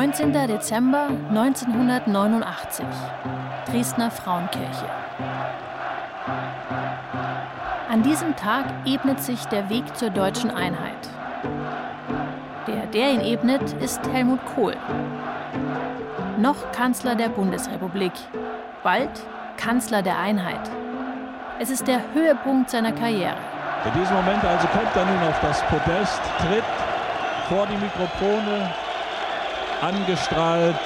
19. Dezember 1989. Dresdner Frauenkirche. An diesem Tag ebnet sich der Weg zur deutschen Einheit. Der, der ihn ebnet, ist Helmut Kohl. Noch Kanzler der Bundesrepublik, bald Kanzler der Einheit. Es ist der Höhepunkt seiner Karriere. In diesem Moment also kommt er nun auf das Podest, tritt vor die Mikrofone, angestrahlt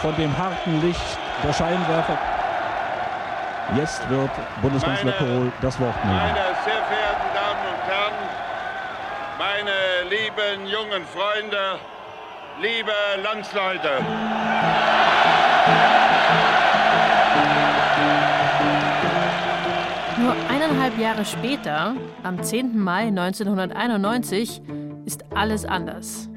von dem harten Licht der Scheinwerfer. Jetzt wird Bundeskanzler meine, Kohl das Wort nehmen. Meine sehr verehrten Damen und Herren, meine lieben jungen Freunde, liebe Landsleute. Nur eineinhalb Jahre später, am 10. Mai 1991, ist alles anders.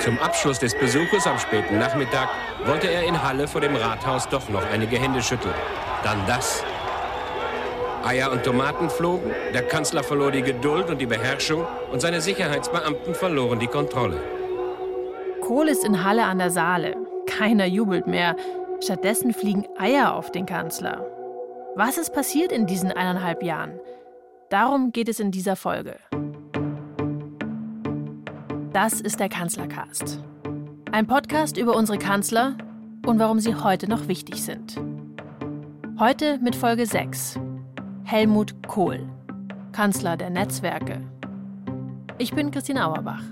Zum Abschluss des Besuches am späten Nachmittag wollte er in Halle vor dem Rathaus doch noch einige Hände schütteln. Dann das. Eier und Tomaten flogen, der Kanzler verlor die Geduld und die Beherrschung und seine Sicherheitsbeamten verloren die Kontrolle. Kohl ist in Halle an der Saale. Keiner jubelt mehr. Stattdessen fliegen Eier auf den Kanzler. Was ist passiert in diesen eineinhalb Jahren? Darum geht es in dieser Folge. Das ist der Kanzlercast. Ein Podcast über unsere Kanzler und warum sie heute noch wichtig sind. Heute mit Folge 6. Helmut Kohl, Kanzler der Netzwerke. Ich bin Christine Auerbach.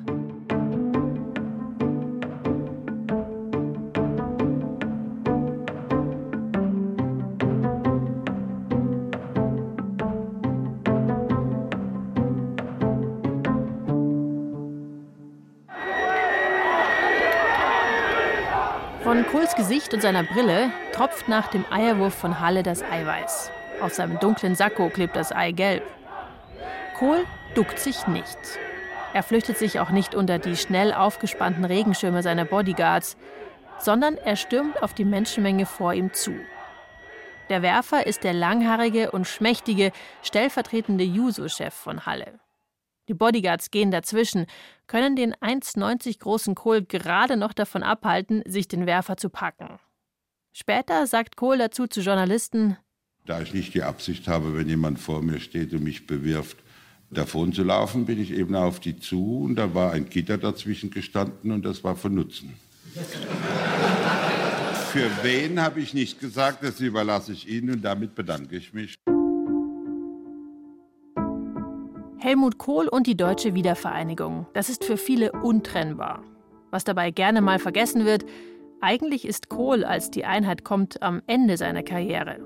Kohls Gesicht und seiner Brille tropft nach dem Eierwurf von Halle das Eiweiß. Auf seinem dunklen Sakko klebt das Ei gelb. Kohl duckt sich nicht. Er flüchtet sich auch nicht unter die schnell aufgespannten Regenschirme seiner Bodyguards, sondern er stürmt auf die Menschenmenge vor ihm zu. Der Werfer ist der langhaarige und schmächtige stellvertretende Juso-Chef von Halle. Die Bodyguards gehen dazwischen, können den 1,90 großen Kohl gerade noch davon abhalten, sich den Werfer zu packen. Später sagt Kohl dazu zu Journalisten: Da ich nicht die Absicht habe, wenn jemand vor mir steht und mich bewirft, davon zu laufen, bin ich eben auf die zu und da war ein Gitter dazwischen gestanden und das war von Nutzen. Für wen habe ich nicht gesagt, das überlasse ich Ihnen und damit bedanke ich mich. Helmut Kohl und die deutsche Wiedervereinigung, das ist für viele untrennbar. Was dabei gerne mal vergessen wird, eigentlich ist Kohl, als die Einheit kommt, am Ende seiner Karriere.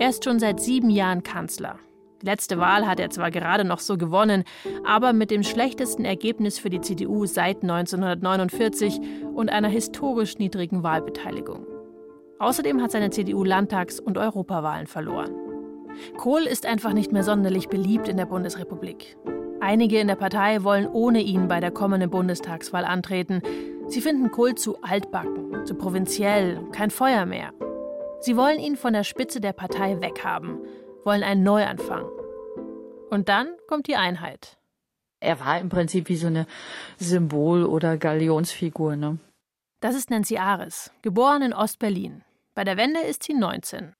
Er ist schon seit sieben Jahren Kanzler. Die letzte Wahl hat er zwar gerade noch so gewonnen, aber mit dem schlechtesten Ergebnis für die CDU seit 1949 und einer historisch niedrigen Wahlbeteiligung. Außerdem hat seine CDU Landtags- und Europawahlen verloren. Kohl ist einfach nicht mehr sonderlich beliebt in der Bundesrepublik. Einige in der Partei wollen ohne ihn bei der kommenden Bundestagswahl antreten. Sie finden Kohl zu altbacken, zu provinziell, kein Feuer mehr. Sie wollen ihn von der Spitze der Partei weghaben, wollen einen Neuanfang. Und dann kommt die Einheit. Er war im Prinzip wie so eine Symbol- oder Galionsfigur. Ne? Das ist Nancy Ares, geboren in Ostberlin. Bei der Wende ist sie 19.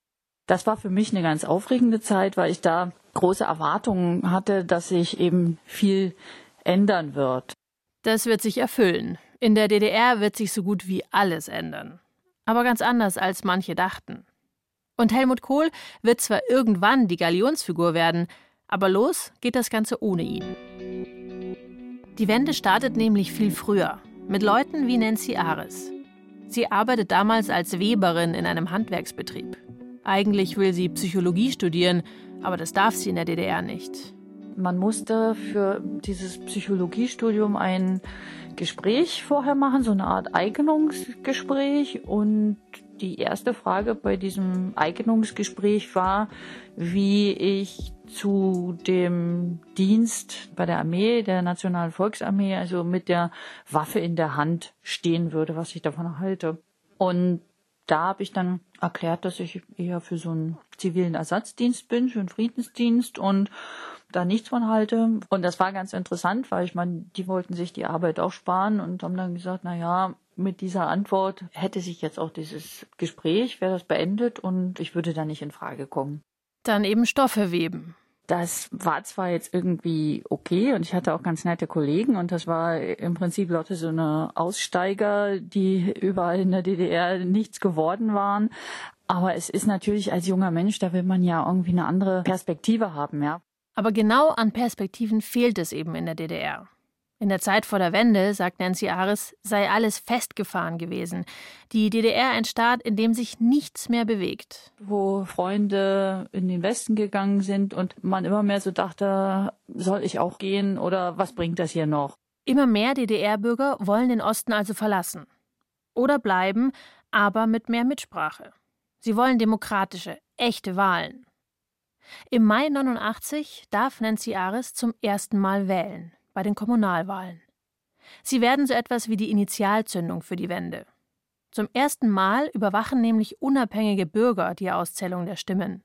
Das war für mich eine ganz aufregende Zeit, weil ich da große Erwartungen hatte, dass sich eben viel ändern wird. Das wird sich erfüllen. In der DDR wird sich so gut wie alles ändern. Aber ganz anders, als manche dachten. Und Helmut Kohl wird zwar irgendwann die Galionsfigur werden, aber los geht das Ganze ohne ihn. Die Wende startet nämlich viel früher, mit Leuten wie Nancy Ares. Sie arbeitet damals als Weberin in einem Handwerksbetrieb. Eigentlich will sie Psychologie studieren, aber das darf sie in der DDR nicht. Man musste für dieses Psychologiestudium ein Gespräch vorher machen, so eine Art Eignungsgespräch. Und die erste Frage bei diesem Eignungsgespräch war, wie ich zu dem Dienst bei der Armee, der Nationalen Volksarmee, also mit der Waffe in der Hand stehen würde, was ich davon halte. Und da habe ich dann erklärt, dass ich eher für so einen zivilen Ersatzdienst bin, für einen Friedensdienst und da nichts von halte. Und das war ganz interessant, weil ich meine, die wollten sich die Arbeit auch sparen und haben dann gesagt, na ja, mit dieser Antwort hätte sich jetzt auch dieses Gespräch, wäre das beendet und ich würde da nicht in Frage kommen. Dann eben Stoffe weben. Das war zwar jetzt irgendwie okay und ich hatte auch ganz nette Kollegen und das war im Prinzip Leute so eine Aussteiger, die überall in der DDR nichts geworden waren. Aber es ist natürlich als junger Mensch, da will man ja irgendwie eine andere Perspektive haben, ja. Aber genau an Perspektiven fehlt es eben in der DDR. In der Zeit vor der Wende, sagt Nancy Ares, sei alles festgefahren gewesen. Die DDR ein Staat, in dem sich nichts mehr bewegt. Wo Freunde in den Westen gegangen sind und man immer mehr so dachte, soll ich auch gehen oder was bringt das hier noch? Immer mehr DDR-Bürger wollen den Osten also verlassen. Oder bleiben, aber mit mehr Mitsprache. Sie wollen demokratische, echte Wahlen. Im Mai 89 darf Nancy Ares zum ersten Mal wählen bei den Kommunalwahlen. Sie werden so etwas wie die Initialzündung für die Wende. Zum ersten Mal überwachen nämlich unabhängige Bürger die Auszählung der Stimmen.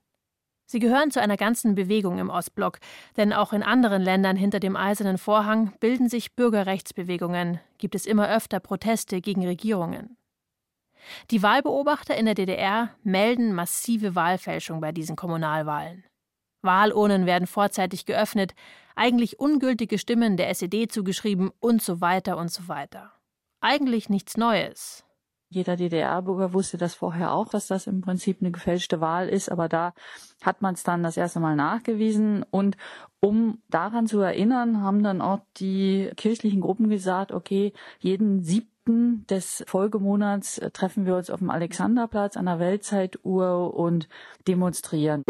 Sie gehören zu einer ganzen Bewegung im Ostblock, denn auch in anderen Ländern hinter dem eisernen Vorhang bilden sich Bürgerrechtsbewegungen, gibt es immer öfter Proteste gegen Regierungen. Die Wahlbeobachter in der DDR melden massive Wahlfälschung bei diesen Kommunalwahlen. Wahlurnen werden vorzeitig geöffnet, eigentlich ungültige Stimmen der SED zugeschrieben und so weiter und so weiter. Eigentlich nichts Neues. Jeder DDR-Bürger wusste das vorher auch, dass das im Prinzip eine gefälschte Wahl ist, aber da hat man es dann das erste Mal nachgewiesen. Und um daran zu erinnern, haben dann auch die kirchlichen Gruppen gesagt, okay, jeden siebten des Folgemonats treffen wir uns auf dem Alexanderplatz an der Weltzeituhr und demonstrieren.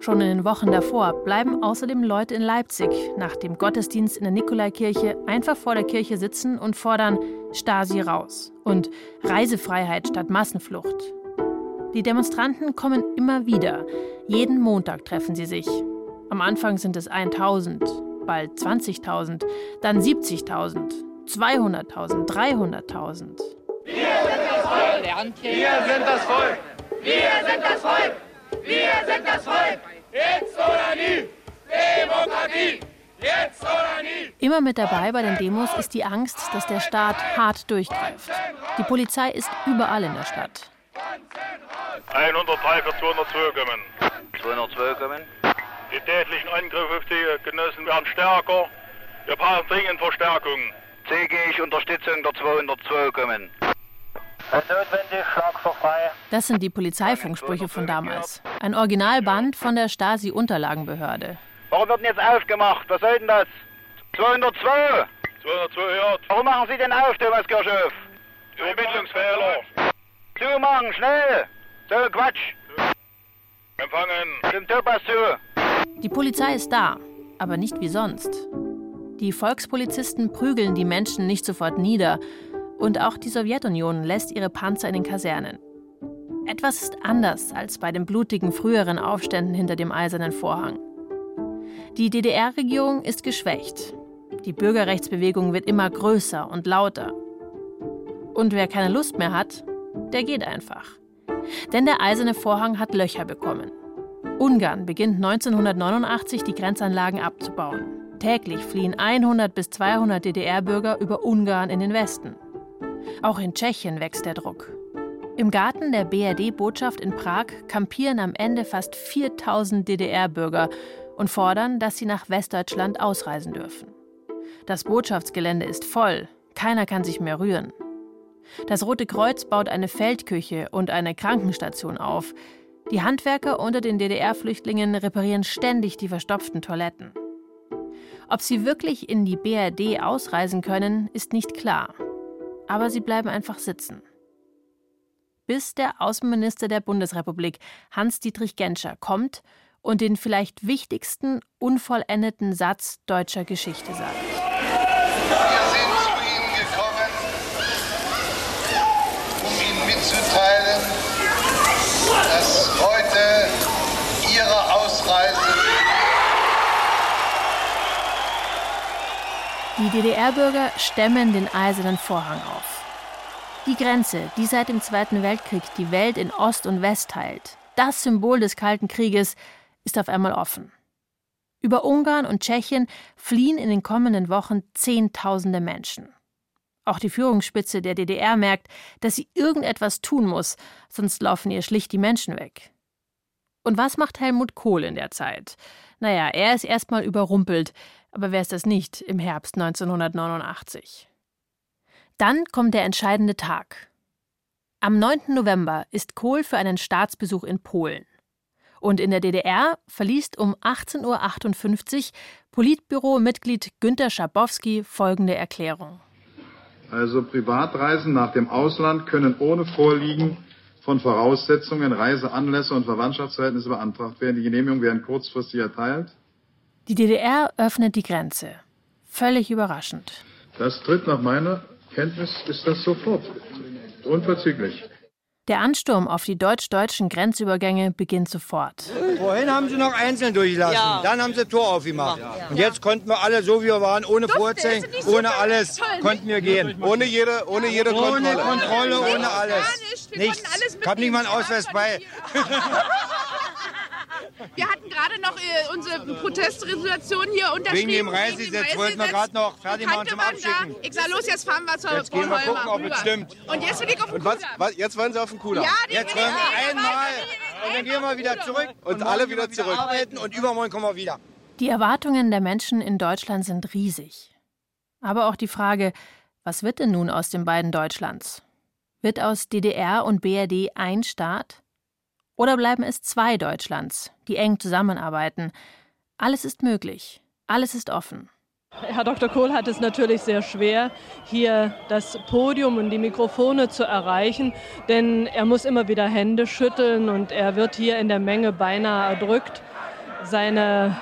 Schon in den Wochen davor bleiben außerdem Leute in Leipzig nach dem Gottesdienst in der Nikolaikirche einfach vor der Kirche sitzen und fordern Stasi raus und Reisefreiheit statt Massenflucht. Die Demonstranten kommen immer wieder. Jeden Montag treffen sie sich. Am Anfang sind es 1000, bald 20.000, dann 70.000, 200.000, 300.000. Wir sind das Volk! Wir sind das Volk! Wir sind das Volk! Wir sind das Volk! Jetzt oder nie! Demokratie! Jetzt oder nie! Immer mit dabei bei den Demos ist die Angst, dass der Staat hart durchgreift. Die Polizei ist überall in der Stadt. 103 für 202 kommen. 202 kommen. Die tätlichen Angriffe auf die Genossen werden stärker. Wir brauchen dringend Verstärkung. CG ich Unterstützung der 202 kommen. Das sind die Polizeifunksprüche von damals. Ein Originalband von der Stasi-Unterlagenbehörde. Warum wird denn jetzt aufgemacht? Was soll denn das? 202! 202 hört. Warum machen Sie denn auf, Thomas Kirchhoff? Übermittlungsfehler. Zumachen, schnell! So Quatsch! Empfangen. Dem Thomas zu! Die Polizei ist da, aber nicht wie sonst. Die Volkspolizisten prügeln die Menschen nicht sofort nieder, und auch die Sowjetunion lässt ihre Panzer in den Kasernen. Etwas ist anders als bei den blutigen früheren Aufständen hinter dem eisernen Vorhang. Die DDR-Regierung ist geschwächt. Die Bürgerrechtsbewegung wird immer größer und lauter. Und wer keine Lust mehr hat, der geht einfach. Denn der eiserne Vorhang hat Löcher bekommen. Ungarn beginnt 1989 die Grenzanlagen abzubauen. Täglich fliehen 100 bis 200 DDR-Bürger über Ungarn in den Westen. Auch in Tschechien wächst der Druck. Im Garten der BRD-Botschaft in Prag kampieren am Ende fast 4000 DDR-Bürger und fordern, dass sie nach Westdeutschland ausreisen dürfen. Das Botschaftsgelände ist voll, keiner kann sich mehr rühren. Das Rote Kreuz baut eine Feldküche und eine Krankenstation auf. Die Handwerker unter den DDR-Flüchtlingen reparieren ständig die verstopften Toiletten. Ob sie wirklich in die BRD ausreisen können, ist nicht klar aber sie bleiben einfach sitzen. Bis der Außenminister der Bundesrepublik, Hans-Dietrich Genscher, kommt und den vielleicht wichtigsten unvollendeten Satz deutscher Geschichte sagt. Wir sind zu Ihnen gekommen, um Ihnen mitzuteilen, dass Die DDR-Bürger stemmen den eisernen Vorhang auf. Die Grenze, die seit dem Zweiten Weltkrieg die Welt in Ost und West teilt, das Symbol des Kalten Krieges, ist auf einmal offen. Über Ungarn und Tschechien fliehen in den kommenden Wochen Zehntausende Menschen. Auch die Führungsspitze der DDR merkt, dass sie irgendetwas tun muss, sonst laufen ihr schlicht die Menschen weg. Und was macht Helmut Kohl in der Zeit? Naja, er ist erstmal überrumpelt, aber wer ist das nicht im Herbst 1989? Dann kommt der entscheidende Tag. Am 9. November ist Kohl für einen Staatsbesuch in Polen. Und in der DDR verliest um 18.58 Uhr Politbüro-Mitglied Günter Schabowski folgende Erklärung. Also Privatreisen nach dem Ausland können ohne Vorliegen von Voraussetzungen, Reiseanlässe und Verwandtschaftsverhältnisse beantragt werden. Die Genehmigungen werden kurzfristig erteilt. Die DDR öffnet die Grenze. Völlig überraschend. Das tritt nach meiner Kenntnis ist das sofort. Unverzüglich. Der Ansturm auf die deutsch-deutschen Grenzübergänge beginnt sofort. Vorhin haben sie noch einzeln durchlassen, ja. dann haben sie Tor aufgemacht. Ja. Und jetzt konnten wir alle so, wie wir waren, ohne Vorzeichen, ohne alles, konnten wir gehen. Ohne jede, ohne jede Kontrolle. Ohne Kontrolle, ohne alles. Nichts. Ich habe nicht mal einen Ausweis bei. Wir hatten gerade noch äh, unsere Protestresolution hier unterschrieben. Wegen dem Reisegesetz wollten wir gerade noch fertig machen zum Abschicken. Ich sag, los, jetzt fahren wir zur Jetzt gehen wir gucken, ob es stimmt. Und jetzt will ich auf den was, was, Jetzt wollen Sie auf den Kudamm? Ja, jetzt wollen wir einmal. Und dann gehen wir wieder zurück. Und, und alle wieder zurück. Arbeiten und übermorgen kommen wir wieder. Die Erwartungen der Menschen in Deutschland sind riesig. Aber auch die Frage, was wird denn nun aus den beiden Deutschlands? Wird aus DDR und BRD ein Staat? Oder bleiben es zwei Deutschlands, die eng zusammenarbeiten? Alles ist möglich. Alles ist offen. Herr Dr. Kohl hat es natürlich sehr schwer, hier das Podium und die Mikrofone zu erreichen, denn er muss immer wieder Hände schütteln und er wird hier in der Menge beinahe erdrückt. Seine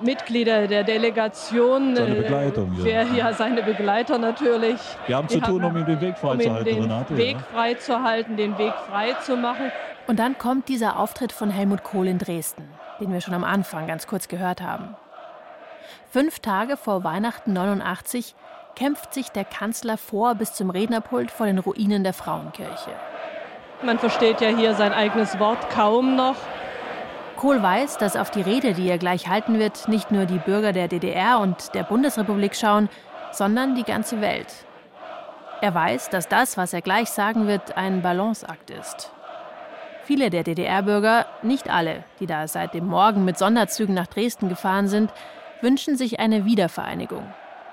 Mitglieder der Delegation. Seine äh, Begleitung, ja. ja. seine Begleiter natürlich. Wir haben zu tun, um ihm den Weg freizuhalten, um Den Weg ja. freizuhalten, den Weg frei zu machen. Und dann kommt dieser Auftritt von Helmut Kohl in Dresden, den wir schon am Anfang ganz kurz gehört haben. Fünf Tage vor Weihnachten 89 kämpft sich der Kanzler vor bis zum Rednerpult vor den Ruinen der Frauenkirche. Man versteht ja hier sein eigenes Wort kaum noch. Kohl weiß, dass auf die Rede, die er gleich halten wird, nicht nur die Bürger der DDR und der Bundesrepublik schauen, sondern die ganze Welt. Er weiß, dass das, was er gleich sagen wird, ein Balanceakt ist. Viele der DDR-Bürger, nicht alle, die da seit dem Morgen mit Sonderzügen nach Dresden gefahren sind, wünschen sich eine Wiedervereinigung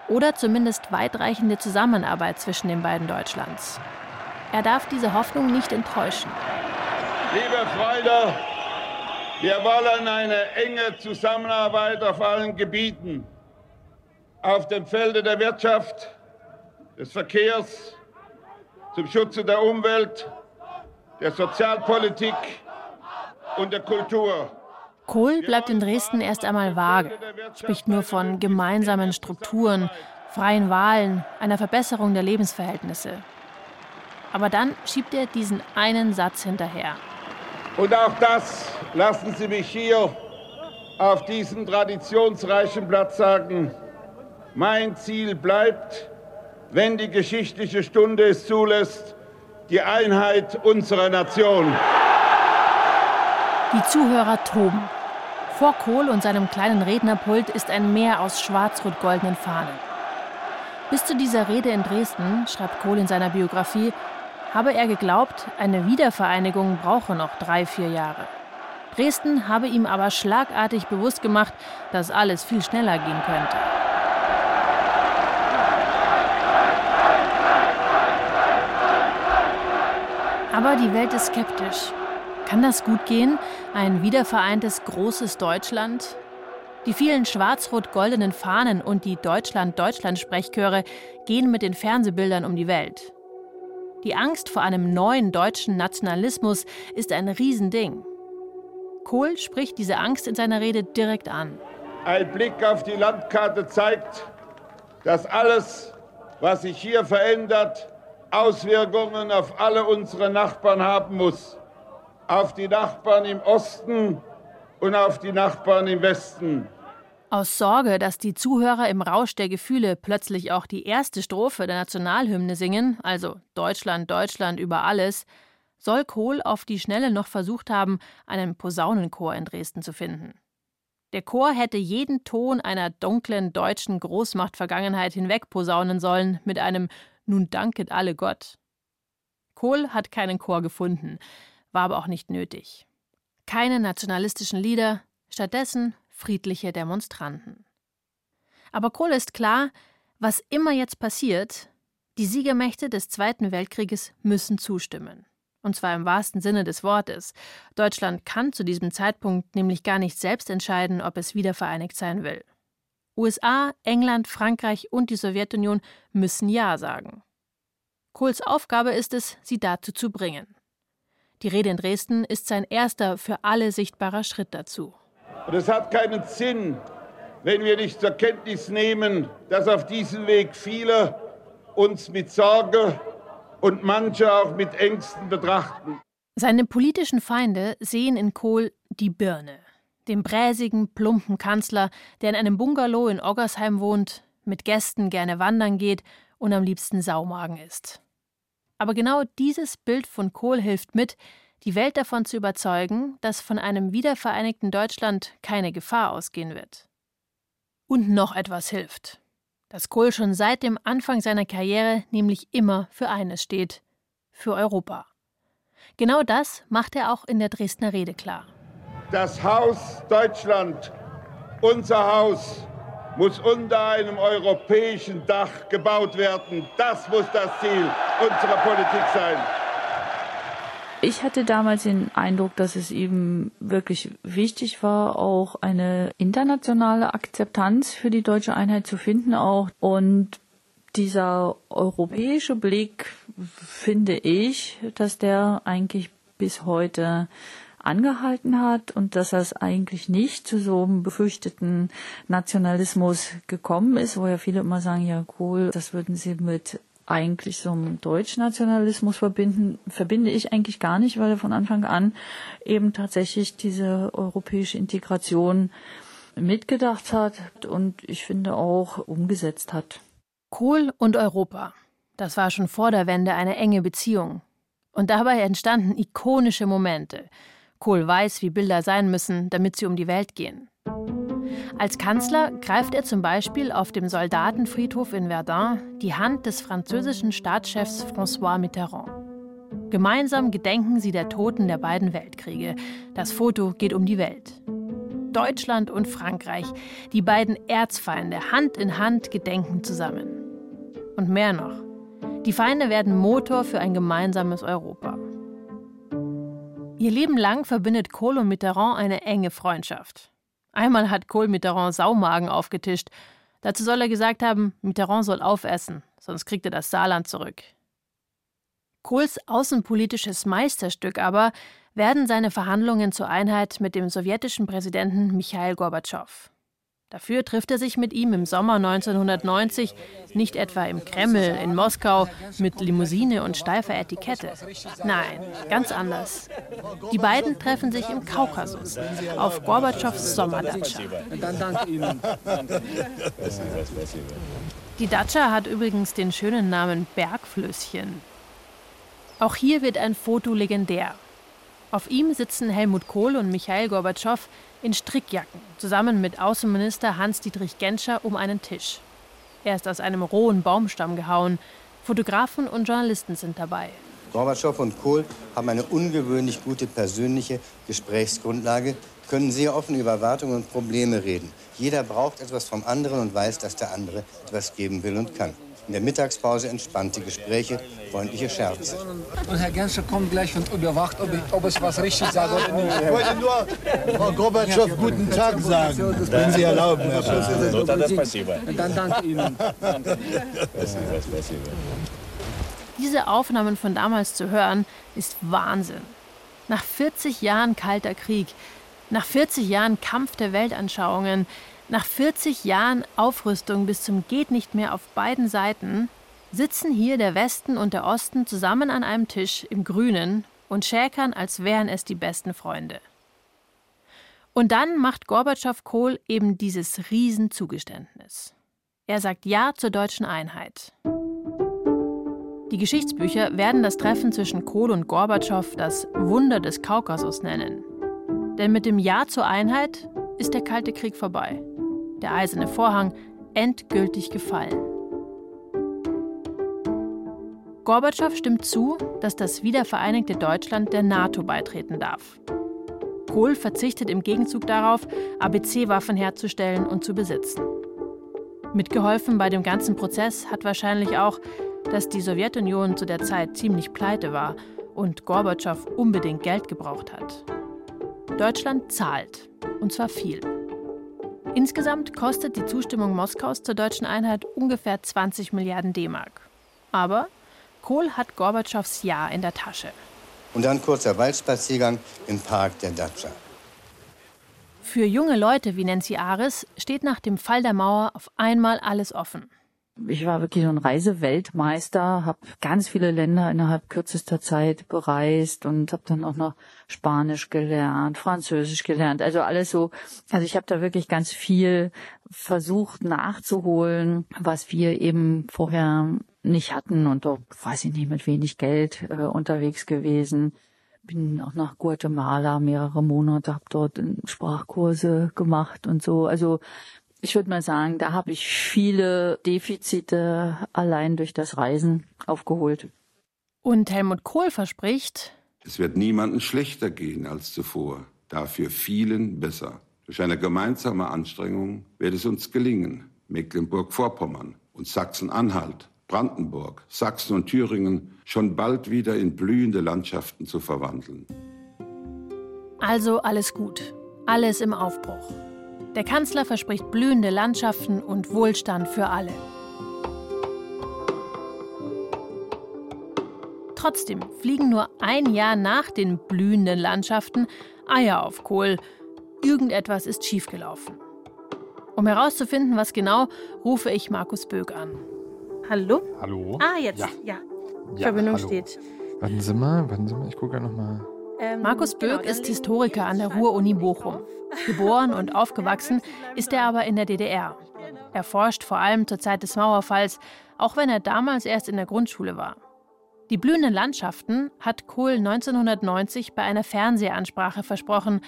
oder zumindest weitreichende Zusammenarbeit zwischen den beiden Deutschlands. Er darf diese Hoffnung nicht enttäuschen. Liebe Freunde, wir wollen eine enge Zusammenarbeit auf allen Gebieten, auf dem Felde der Wirtschaft, des Verkehrs, zum Schutze der Umwelt, der Sozialpolitik und der Kultur. Kohl bleibt in Dresden erst einmal vage, spricht nur von gemeinsamen Strukturen, freien Wahlen, einer Verbesserung der Lebensverhältnisse. Aber dann schiebt er diesen einen Satz hinterher. Und auch das lassen Sie mich hier auf diesem traditionsreichen Platz sagen. Mein Ziel bleibt, wenn die geschichtliche Stunde es zulässt, die Einheit unserer Nation. Die Zuhörer toben. Vor Kohl und seinem kleinen Rednerpult ist ein Meer aus schwarz-rot-goldenen Fahnen. Bis zu dieser Rede in Dresden, schreibt Kohl in seiner Biografie, habe er geglaubt, eine Wiedervereinigung brauche noch drei, vier Jahre. Dresden habe ihm aber schlagartig bewusst gemacht, dass alles viel schneller gehen könnte. Aber die Welt ist skeptisch. Kann das gut gehen? Ein wiedervereintes großes Deutschland? Die vielen schwarz-rot-goldenen Fahnen und die Deutschland-Deutschland-Sprechchöre gehen mit den Fernsehbildern um die Welt. Die Angst vor einem neuen deutschen Nationalismus ist ein Riesending. Kohl spricht diese Angst in seiner Rede direkt an. Ein Blick auf die Landkarte zeigt, dass alles, was sich hier verändert, Auswirkungen auf alle unsere Nachbarn haben muss. Auf die Nachbarn im Osten und auf die Nachbarn im Westen. Aus Sorge, dass die Zuhörer im Rausch der Gefühle plötzlich auch die erste Strophe der Nationalhymne singen, also Deutschland, Deutschland über alles, soll Kohl auf die Schnelle noch versucht haben, einen Posaunenchor in Dresden zu finden. Der Chor hätte jeden Ton einer dunklen deutschen Großmachtvergangenheit hinwegposaunen sollen mit einem Nun danket alle Gott. Kohl hat keinen Chor gefunden, war aber auch nicht nötig. Keine nationalistischen Lieder, stattdessen friedliche Demonstranten. Aber Kohl ist klar, was immer jetzt passiert, die Siegermächte des Zweiten Weltkrieges müssen zustimmen. Und zwar im wahrsten Sinne des Wortes. Deutschland kann zu diesem Zeitpunkt nämlich gar nicht selbst entscheiden, ob es wiedervereinigt sein will. USA, England, Frankreich und die Sowjetunion müssen Ja sagen. Kohls Aufgabe ist es, sie dazu zu bringen. Die Rede in Dresden ist sein erster für alle sichtbarer Schritt dazu. Und es hat keinen Sinn, wenn wir nicht zur Kenntnis nehmen, dass auf diesem Weg viele uns mit Sorge und manche auch mit Ängsten betrachten. Seine politischen Feinde sehen in Kohl die Birne, den bräsigen, plumpen Kanzler, der in einem Bungalow in Oggersheim wohnt, mit Gästen gerne wandern geht und am liebsten Saumagen isst. Aber genau dieses Bild von Kohl hilft mit, die Welt davon zu überzeugen, dass von einem wiedervereinigten Deutschland keine Gefahr ausgehen wird. Und noch etwas hilft. Dass Kohl schon seit dem Anfang seiner Karriere nämlich immer für eines steht: für Europa. Genau das macht er auch in der Dresdner Rede klar. Das Haus Deutschland, unser Haus, muss unter einem europäischen Dach gebaut werden. Das muss das Ziel unserer Politik sein. Ich hatte damals den Eindruck, dass es ihm wirklich wichtig war, auch eine internationale Akzeptanz für die deutsche Einheit zu finden auch. Und dieser europäische Blick, finde ich, dass der eigentlich bis heute angehalten hat und dass es eigentlich nicht zu so einem befürchteten Nationalismus gekommen ist, wo ja viele immer sagen, ja cool, das würden sie mit eigentlich so einem Deutschnationalismus verbinden, verbinde ich eigentlich gar nicht, weil er von Anfang an eben tatsächlich diese europäische Integration mitgedacht hat und ich finde auch umgesetzt hat. Kohl und Europa. Das war schon vor der Wende eine enge Beziehung. Und dabei entstanden ikonische Momente. Kohl weiß, wie Bilder sein müssen, damit sie um die Welt gehen. Als Kanzler greift er zum Beispiel auf dem Soldatenfriedhof in Verdun die Hand des französischen Staatschefs François Mitterrand. Gemeinsam gedenken sie der Toten der beiden Weltkriege. Das Foto geht um die Welt. Deutschland und Frankreich, die beiden Erzfeinde, Hand in Hand gedenken zusammen. Und mehr noch. Die Feinde werden Motor für ein gemeinsames Europa. Ihr Leben lang verbindet Kohl und Mitterrand eine enge Freundschaft. Einmal hat Kohl Mitterrand Saumagen aufgetischt. Dazu soll er gesagt haben, Mitterrand soll aufessen, sonst kriegt er das Saarland zurück. Kohls außenpolitisches Meisterstück aber werden seine Verhandlungen zur Einheit mit dem sowjetischen Präsidenten Michail Gorbatschow. Dafür trifft er sich mit ihm im Sommer 1990 nicht etwa im Kreml in Moskau mit Limousine und steifer Etikette. Nein, ganz anders. Die beiden treffen sich im Kaukasus auf Gorbatschows Sommerdatscha. Die Datscha hat übrigens den schönen Namen Bergflüsschen. Auch hier wird ein Foto legendär. Auf ihm sitzen Helmut Kohl und Michail Gorbatschow in Strickjacken, zusammen mit Außenminister Hans-Dietrich Genscher um einen Tisch. Er ist aus einem rohen Baumstamm gehauen. Fotografen und Journalisten sind dabei. Gorbatschow und Kohl haben eine ungewöhnlich gute persönliche Gesprächsgrundlage, können sehr offen über Erwartungen und Probleme reden. Jeder braucht etwas vom anderen und weiß, dass der andere etwas geben will und kann. In der Mittagspause entspannte Gespräche, freundliche Scherze. Und Herr Genscher kommt gleich und überwacht, ob ich, ob ich was richtig sage oder nicht. Ich wollte nur Frau Gorbatschow guten Tag sagen, wenn Sie erlauben, Herr Präsident. Dann danke Ihnen. Diese Aufnahmen von damals zu hören, ist Wahnsinn. Nach 40 Jahren Kalter Krieg, nach 40 Jahren Kampf der Weltanschauungen, nach 40 Jahren Aufrüstung bis zum geht nicht mehr auf beiden Seiten sitzen hier der Westen und der Osten zusammen an einem Tisch im Grünen und schäkern, als wären es die besten Freunde. Und dann macht Gorbatschow Kohl eben dieses Riesenzugeständnis. Er sagt Ja zur deutschen Einheit. Die Geschichtsbücher werden das Treffen zwischen Kohl und Gorbatschow das Wunder des Kaukasus nennen. Denn mit dem Ja zur Einheit ist der Kalte Krieg vorbei. Der eiserne Vorhang endgültig gefallen. Gorbatschow stimmt zu, dass das wiedervereinigte Deutschland der NATO beitreten darf. Kohl verzichtet im Gegenzug darauf, ABC-Waffen herzustellen und zu besitzen. Mitgeholfen bei dem ganzen Prozess hat wahrscheinlich auch, dass die Sowjetunion zu der Zeit ziemlich pleite war und Gorbatschow unbedingt Geld gebraucht hat. Deutschland zahlt, und zwar viel. Insgesamt kostet die Zustimmung Moskaus zur deutschen Einheit ungefähr 20 Milliarden D-Mark. Aber Kohl hat Gorbatschows Ja in der Tasche. Und dann kurzer Waldspaziergang im Park der Datscha. Für junge Leute wie Nancy Ares steht nach dem Fall der Mauer auf einmal alles offen. Ich war wirklich so ein Reiseweltmeister, habe ganz viele Länder innerhalb kürzester Zeit bereist und habe dann auch noch Spanisch gelernt, Französisch gelernt, also alles so. Also ich habe da wirklich ganz viel versucht nachzuholen, was wir eben vorher nicht hatten und doch, weiß ich nicht, mit wenig Geld äh, unterwegs gewesen. Bin auch nach Guatemala mehrere Monate, habe dort Sprachkurse gemacht und so. Also ich würde mal sagen, da habe ich viele Defizite allein durch das Reisen aufgeholt. Und Helmut Kohl verspricht, es wird niemandem schlechter gehen als zuvor, dafür vielen besser. Durch eine gemeinsame Anstrengung wird es uns gelingen, Mecklenburg-Vorpommern und Sachsen-Anhalt, Brandenburg, Sachsen und Thüringen schon bald wieder in blühende Landschaften zu verwandeln. Also alles gut, alles im Aufbruch. Der Kanzler verspricht blühende Landschaften und Wohlstand für alle. Trotzdem fliegen nur ein Jahr nach den blühenden Landschaften Eier auf Kohl. Irgendetwas ist schiefgelaufen. Um herauszufinden, was genau, rufe ich Markus Böck an. Hallo? Hallo? Ah, jetzt, ja. ja. ja Verbindung hallo. steht. Warten Sie mal, warten Sie mal, ich gucke noch mal. Ähm, Markus Böck genau, ist Historiker an der Ruhr-Uni Bochum. Geboren und aufgewachsen ist er aber in der DDR. Er forscht vor allem zur Zeit des Mauerfalls, auch wenn er damals erst in der Grundschule war. Die blühenden Landschaften hat Kohl 1990 bei einer Fernsehansprache versprochen,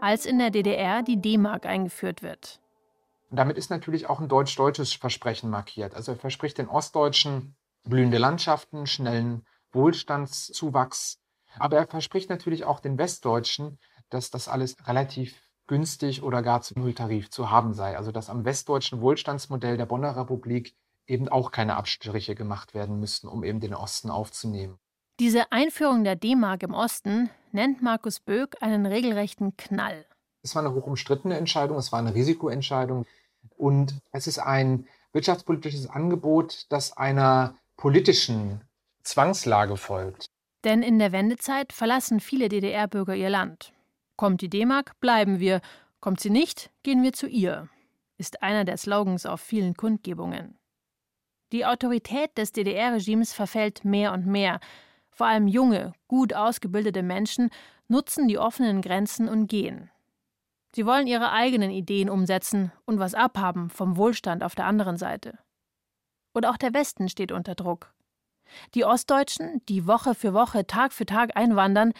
als in der DDR die D-Mark eingeführt wird. Und damit ist natürlich auch ein deutsch-deutsches Versprechen markiert. Also er verspricht den Ostdeutschen blühende Landschaften, schnellen Wohlstandszuwachs. Aber er verspricht natürlich auch den Westdeutschen, dass das alles relativ günstig oder gar zu Nulltarif zu haben sei. Also dass am westdeutschen Wohlstandsmodell der Bonner Republik eben auch keine Abstriche gemacht werden müssten, um eben den Osten aufzunehmen. Diese Einführung der D-Mark im Osten nennt Markus Böck einen regelrechten Knall. Es war eine hochumstrittene Entscheidung, es war eine Risikoentscheidung und es ist ein wirtschaftspolitisches Angebot, das einer politischen Zwangslage folgt. Denn in der Wendezeit verlassen viele DDR-Bürger ihr Land. Kommt die D-Mark, bleiben wir. Kommt sie nicht, gehen wir zu ihr, ist einer der Slogans auf vielen Kundgebungen. Die Autorität des DDR-Regimes verfällt mehr und mehr. Vor allem junge, gut ausgebildete Menschen nutzen die offenen Grenzen und gehen. Sie wollen ihre eigenen Ideen umsetzen und was abhaben vom Wohlstand auf der anderen Seite. Und auch der Westen steht unter Druck. Die Ostdeutschen, die Woche für Woche, Tag für Tag einwandern,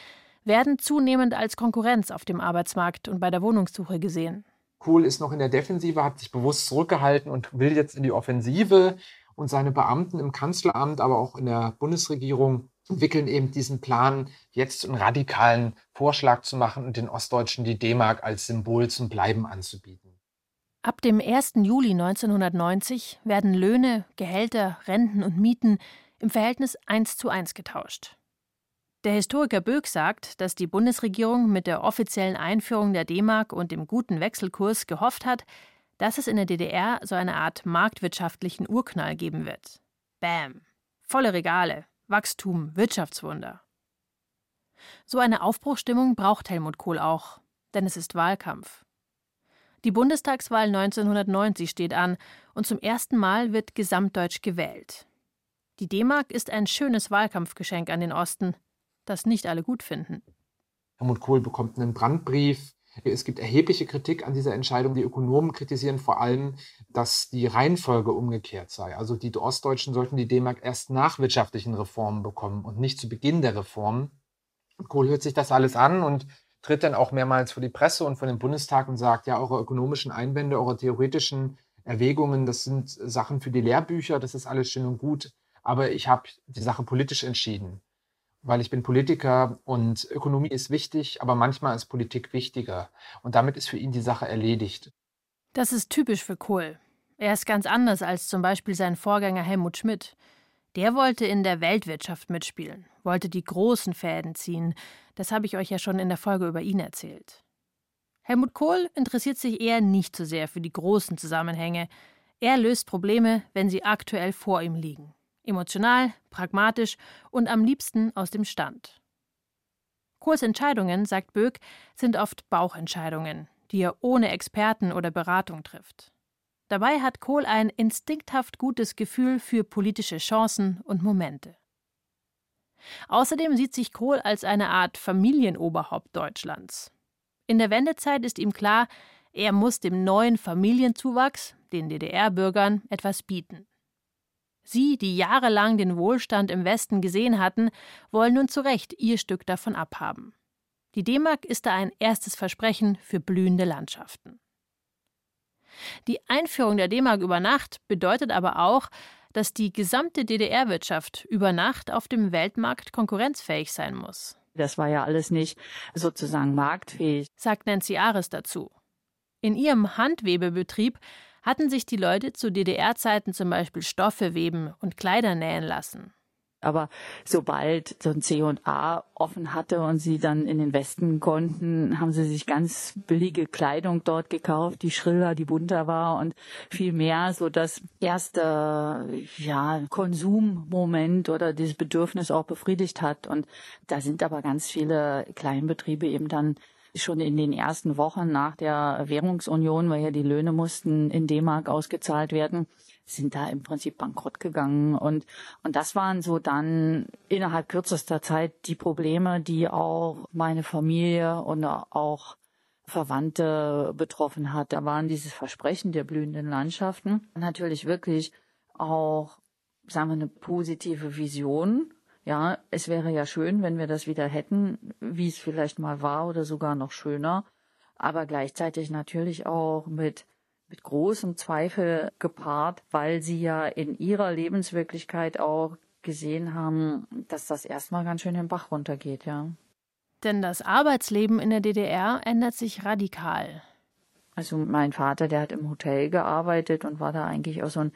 werden zunehmend als Konkurrenz auf dem Arbeitsmarkt und bei der Wohnungssuche gesehen. Kohl ist noch in der Defensive, hat sich bewusst zurückgehalten und will jetzt in die Offensive. Und seine Beamten im Kanzleramt, aber auch in der Bundesregierung entwickeln eben diesen Plan, jetzt einen radikalen Vorschlag zu machen und den Ostdeutschen die D-Mark als Symbol zum Bleiben anzubieten. Ab dem 1. Juli 1990 werden Löhne, Gehälter, Renten und Mieten im Verhältnis 1 zu 1 getauscht. Der Historiker Böck sagt, dass die Bundesregierung mit der offiziellen Einführung der D-Mark und dem guten Wechselkurs gehofft hat, dass es in der DDR so eine Art marktwirtschaftlichen Urknall geben wird. Bam. Volle Regale, Wachstum, Wirtschaftswunder. So eine Aufbruchstimmung braucht Helmut Kohl auch, denn es ist Wahlkampf. Die Bundestagswahl 1990 steht an und zum ersten Mal wird gesamtdeutsch gewählt. Die D-Mark ist ein schönes Wahlkampfgeschenk an den Osten, das nicht alle gut finden. Helmut Kohl bekommt einen Brandbrief. Es gibt erhebliche Kritik an dieser Entscheidung. Die Ökonomen kritisieren vor allem, dass die Reihenfolge umgekehrt sei. Also die Ostdeutschen sollten die D-Mark erst nach wirtschaftlichen Reformen bekommen und nicht zu Beginn der Reformen. Kohl hört sich das alles an und tritt dann auch mehrmals vor die Presse und vor den Bundestag und sagt, ja, eure ökonomischen Einwände, eure theoretischen Erwägungen, das sind Sachen für die Lehrbücher, das ist alles schön und gut, aber ich habe die Sache politisch entschieden, weil ich bin Politiker und Ökonomie ist wichtig, aber manchmal ist Politik wichtiger und damit ist für ihn die Sache erledigt. Das ist typisch für Kohl. Er ist ganz anders als zum Beispiel sein Vorgänger Helmut Schmidt. Der wollte in der Weltwirtschaft mitspielen, wollte die großen Fäden ziehen. Das habe ich euch ja schon in der Folge über ihn erzählt. Helmut Kohl interessiert sich eher nicht so sehr für die großen Zusammenhänge. Er löst Probleme, wenn sie aktuell vor ihm liegen. Emotional, pragmatisch und am liebsten aus dem Stand. Kohls Entscheidungen, sagt Böck, sind oft Bauchentscheidungen, die er ohne Experten oder Beratung trifft. Dabei hat Kohl ein instinkthaft gutes Gefühl für politische Chancen und Momente. Außerdem sieht sich Kohl als eine Art Familienoberhaupt Deutschlands. In der Wendezeit ist ihm klar, er muss dem neuen Familienzuwachs, den DDR-Bürgern, etwas bieten. Sie, die jahrelang den Wohlstand im Westen gesehen hatten, wollen nun zu Recht ihr Stück davon abhaben. Die D-Mark ist da ein erstes Versprechen für blühende Landschaften. Die Einführung der D-Mark über Nacht bedeutet aber auch, dass die gesamte DDR-Wirtschaft über Nacht auf dem Weltmarkt konkurrenzfähig sein muss. Das war ja alles nicht sozusagen marktfähig, sagt Nancy Ares dazu. In ihrem Handwebebetrieb hatten sich die Leute zu DDR-Zeiten zum Beispiel Stoffe weben und Kleider nähen lassen. Aber sobald so ein C&A offen hatte und sie dann in den Westen konnten, haben sie sich ganz billige Kleidung dort gekauft, die schriller, die bunter war und viel mehr, so das erste, ja, Konsummoment oder dieses Bedürfnis auch befriedigt hat. Und da sind aber ganz viele Kleinbetriebe eben dann schon in den ersten Wochen nach der Währungsunion, weil ja die Löhne mussten in D-Mark ausgezahlt werden, sind da im Prinzip bankrott gegangen. Und, und das waren so dann innerhalb kürzester Zeit die Probleme, die auch meine Familie und auch Verwandte betroffen hat. Da waren dieses Versprechen der blühenden Landschaften natürlich wirklich auch, sagen wir, eine positive Vision. Ja, es wäre ja schön, wenn wir das wieder hätten, wie es vielleicht mal war oder sogar noch schöner. Aber gleichzeitig natürlich auch mit mit großem Zweifel gepaart, weil sie ja in ihrer Lebenswirklichkeit auch gesehen haben, dass das erstmal ganz schön den Bach runtergeht, ja. Denn das Arbeitsleben in der DDR ändert sich radikal. Also mein Vater, der hat im Hotel gearbeitet und war da eigentlich auch so ein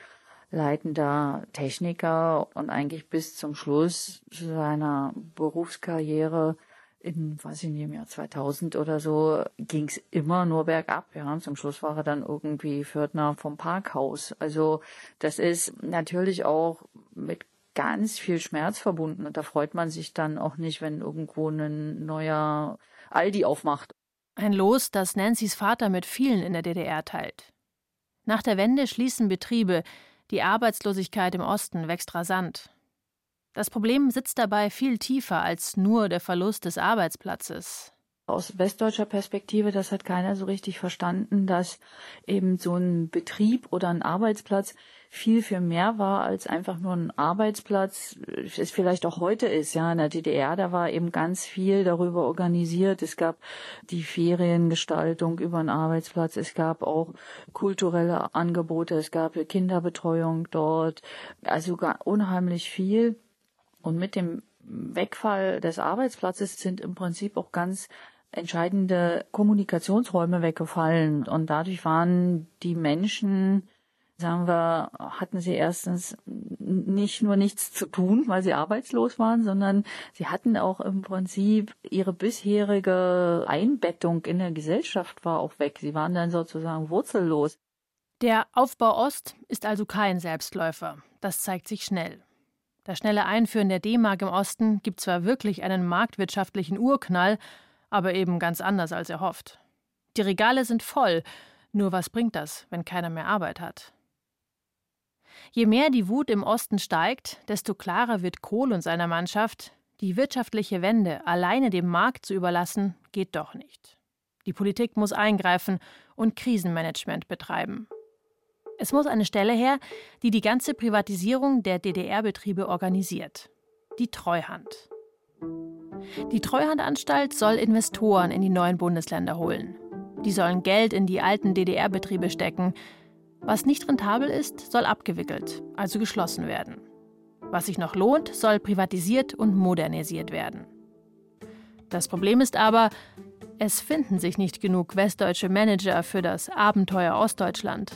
leitender Techniker und eigentlich bis zum Schluss seiner Berufskarriere in, weiß ich nicht, im Jahr 2000 oder so ging es immer nur bergab. Ja, zum Schluss war er dann irgendwie Pförtner vom Parkhaus. Also das ist natürlich auch mit ganz viel Schmerz verbunden und da freut man sich dann auch nicht, wenn irgendwo ein neuer Aldi aufmacht. Ein Los, das Nancy's Vater mit vielen in der DDR teilt. Nach der Wende schließen Betriebe, die Arbeitslosigkeit im Osten wächst rasant. Das Problem sitzt dabei viel tiefer als nur der Verlust des Arbeitsplatzes. Aus westdeutscher Perspektive, das hat keiner so richtig verstanden, dass eben so ein Betrieb oder ein Arbeitsplatz viel, viel mehr war als einfach nur ein Arbeitsplatz, es vielleicht auch heute ist. Ja, in der DDR, da war eben ganz viel darüber organisiert. Es gab die Feriengestaltung über einen Arbeitsplatz. Es gab auch kulturelle Angebote. Es gab Kinderbetreuung dort. Also unheimlich viel. Und mit dem Wegfall des Arbeitsplatzes sind im Prinzip auch ganz entscheidende Kommunikationsräume weggefallen. Und dadurch waren die Menschen, sagen wir, hatten sie erstens nicht nur nichts zu tun, weil sie arbeitslos waren, sondern sie hatten auch im Prinzip ihre bisherige Einbettung in der Gesellschaft war auch weg. Sie waren dann sozusagen wurzellos. Der Aufbau Ost ist also kein Selbstläufer. Das zeigt sich schnell. Das schnelle Einführen der D-Mark im Osten gibt zwar wirklich einen marktwirtschaftlichen Urknall, aber eben ganz anders als erhofft. Die Regale sind voll, nur was bringt das, wenn keiner mehr Arbeit hat? Je mehr die Wut im Osten steigt, desto klarer wird Kohl und seiner Mannschaft, die wirtschaftliche Wende alleine dem Markt zu überlassen, geht doch nicht. Die Politik muss eingreifen und Krisenmanagement betreiben. Es muss eine Stelle her, die die ganze Privatisierung der DDR-Betriebe organisiert. Die Treuhand. Die Treuhandanstalt soll Investoren in die neuen Bundesländer holen. Die sollen Geld in die alten DDR-Betriebe stecken. Was nicht rentabel ist, soll abgewickelt, also geschlossen werden. Was sich noch lohnt, soll privatisiert und modernisiert werden. Das Problem ist aber, es finden sich nicht genug westdeutsche Manager für das Abenteuer Ostdeutschland.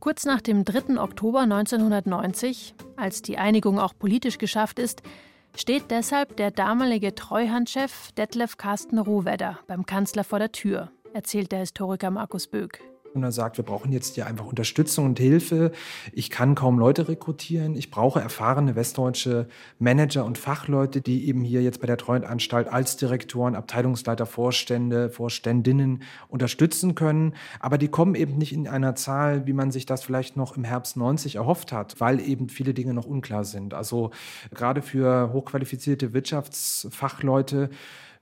Kurz nach dem 3. Oktober 1990, als die Einigung auch politisch geschafft ist, steht deshalb der damalige Treuhandchef Detlef Carsten Rohwedder beim Kanzler vor der Tür, erzählt der Historiker Markus Böck und er sagt, wir brauchen jetzt hier einfach Unterstützung und Hilfe. Ich kann kaum Leute rekrutieren. Ich brauche erfahrene westdeutsche Manager und Fachleute, die eben hier jetzt bei der Treuhandanstalt als Direktoren, Abteilungsleiter, Vorstände, Vorständinnen unterstützen können. Aber die kommen eben nicht in einer Zahl, wie man sich das vielleicht noch im Herbst 90 erhofft hat, weil eben viele Dinge noch unklar sind. Also gerade für hochqualifizierte Wirtschaftsfachleute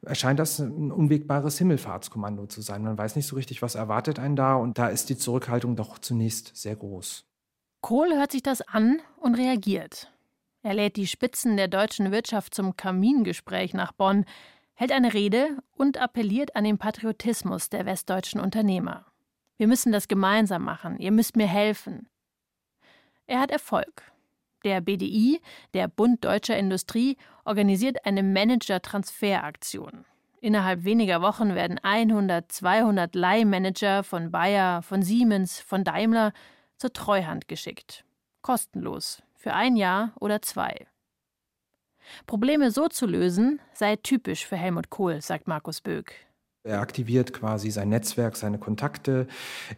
erscheint das ein unwegbares Himmelfahrtskommando zu sein. Man weiß nicht so richtig, was erwartet einen da und da ist die Zurückhaltung doch zunächst sehr groß. Kohl hört sich das an und reagiert. Er lädt die Spitzen der deutschen Wirtschaft zum Kamingespräch nach Bonn, hält eine Rede und appelliert an den Patriotismus der westdeutschen Unternehmer. Wir müssen das gemeinsam machen, ihr müsst mir helfen. Er hat Erfolg. Der BDI, der Bund Deutscher Industrie, organisiert eine Manager-Transferaktion. Innerhalb weniger Wochen werden 100, 200 Leihmanager von Bayer, von Siemens, von Daimler zur Treuhand geschickt. Kostenlos, für ein Jahr oder zwei. Probleme so zu lösen, sei typisch für Helmut Kohl, sagt Markus Böck. Er aktiviert quasi sein Netzwerk, seine Kontakte.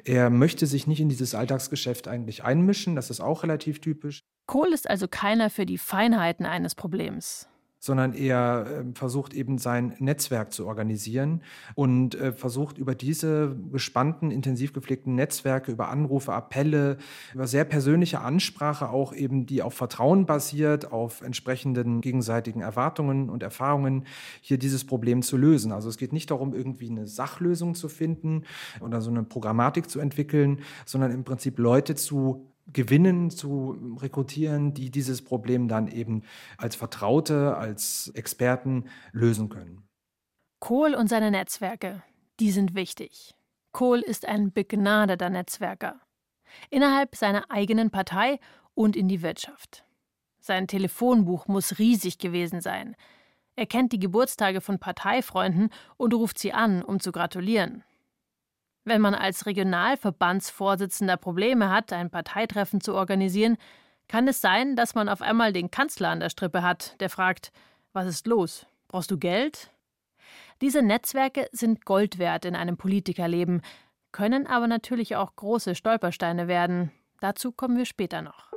Er möchte sich nicht in dieses Alltagsgeschäft eigentlich einmischen, das ist auch relativ typisch. Kohl ist also keiner für die Feinheiten eines Problems sondern er ähm, versucht eben sein Netzwerk zu organisieren und äh, versucht über diese gespannten, intensiv gepflegten Netzwerke, über Anrufe, Appelle, über sehr persönliche Ansprache auch eben, die auf Vertrauen basiert, auf entsprechenden gegenseitigen Erwartungen und Erfahrungen, hier dieses Problem zu lösen. Also es geht nicht darum, irgendwie eine Sachlösung zu finden oder so eine Programmatik zu entwickeln, sondern im Prinzip Leute zu gewinnen, zu rekrutieren, die dieses Problem dann eben als Vertraute, als Experten lösen können. Kohl und seine Netzwerke, die sind wichtig. Kohl ist ein begnadeter Netzwerker. Innerhalb seiner eigenen Partei und in die Wirtschaft. Sein Telefonbuch muss riesig gewesen sein. Er kennt die Geburtstage von Parteifreunden und ruft sie an, um zu gratulieren. Wenn man als Regionalverbandsvorsitzender Probleme hat, ein Parteitreffen zu organisieren, kann es sein, dass man auf einmal den Kanzler an der Strippe hat, der fragt: Was ist los? Brauchst du Geld? Diese Netzwerke sind Gold wert in einem Politikerleben, können aber natürlich auch große Stolpersteine werden. Dazu kommen wir später noch.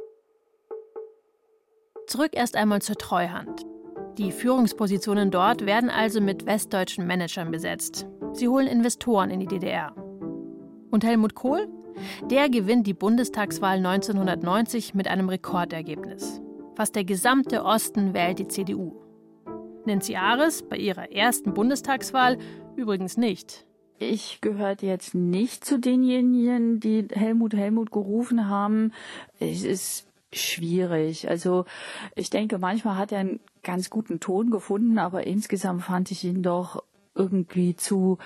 Zurück erst einmal zur Treuhand. Die Führungspositionen dort werden also mit westdeutschen Managern besetzt. Sie holen Investoren in die DDR. Und Helmut Kohl? Der gewinnt die Bundestagswahl 1990 mit einem Rekordergebnis. Fast der gesamte Osten wählt die CDU. Nancy Ares bei ihrer ersten Bundestagswahl übrigens nicht. Ich gehörte jetzt nicht zu denjenigen, die Helmut Helmut gerufen haben. Es ist schwierig. Also ich denke, manchmal hat er einen ganz guten Ton gefunden, aber insgesamt fand ich ihn doch irgendwie zu